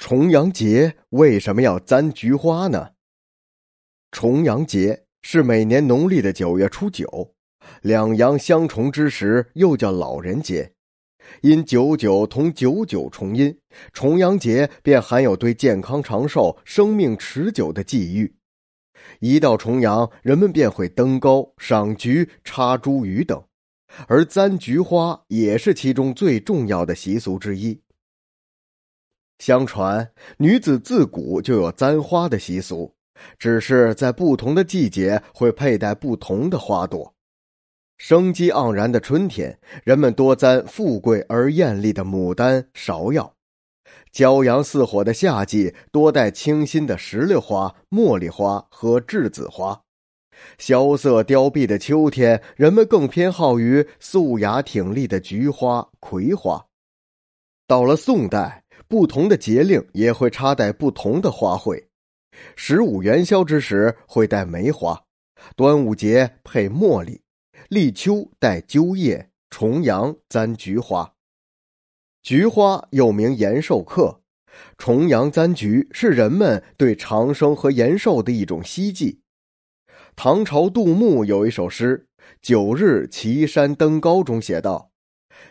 重阳节为什么要簪菊花呢？重阳节是每年农历的九月初九，两阳相重之时，又叫老人节。因九九同九九重音，重阳节便含有对健康长寿、生命持久的寄寓。一到重阳，人们便会登高、赏菊、插茱萸等，而簪菊花也是其中最重要的习俗之一。相传，女子自古就有簪花的习俗，只是在不同的季节会佩戴不同的花朵。生机盎然的春天，人们多簪富贵而艳丽的牡丹、芍药；骄阳似火的夏季，多戴清新的石榴花、茉莉花和栀子花；萧瑟凋敝的秋天，人们更偏好于素雅挺立的菊花、葵花。到了宋代。不同的节令也会插戴不同的花卉，十五元宵之时会戴梅花，端午节配茉莉，立秋戴鸠叶，重阳簪菊花。菊花又名延寿客，重阳簪菊是人们对长生和延寿的一种希冀。唐朝杜牧有一首诗《九日岐山登高》中写道。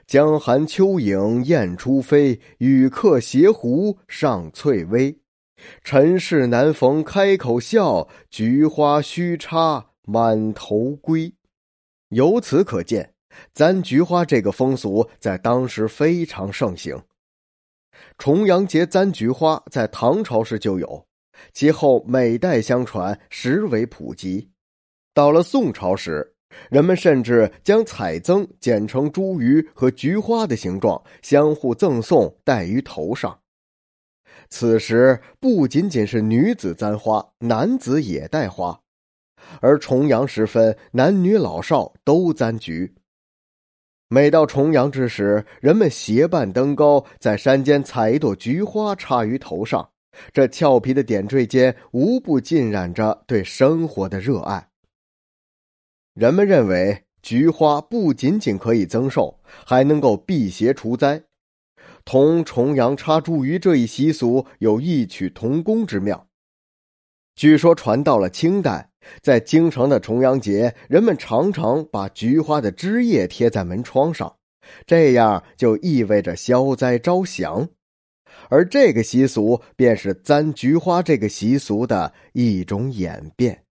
江寒秋影雁初飞，与客携壶上翠微。尘世难逢开口笑，菊花须插满头归。由此可见，簪菊花这个风俗在当时非常盛行。重阳节簪菊花在唐朝时就有，其后每代相传，实为普及。到了宋朝时。人们甚至将彩增剪成茱萸和菊花的形状，相互赠送，戴于头上。此时不仅仅是女子簪花，男子也戴花。而重阳时分，男女老少都簪菊。每到重阳之时，人们结伴登高，在山间采一朵菊花插于头上，这俏皮的点缀间，无不浸染着对生活的热爱。人们认为，菊花不仅仅可以增寿，还能够辟邪除灾，同重阳插茱萸这一习俗有异曲同工之妙。据说传到了清代，在京城的重阳节，人们常常把菊花的枝叶贴在门窗上，这样就意味着消灾招祥，而这个习俗便是簪菊花这个习俗的一种演变。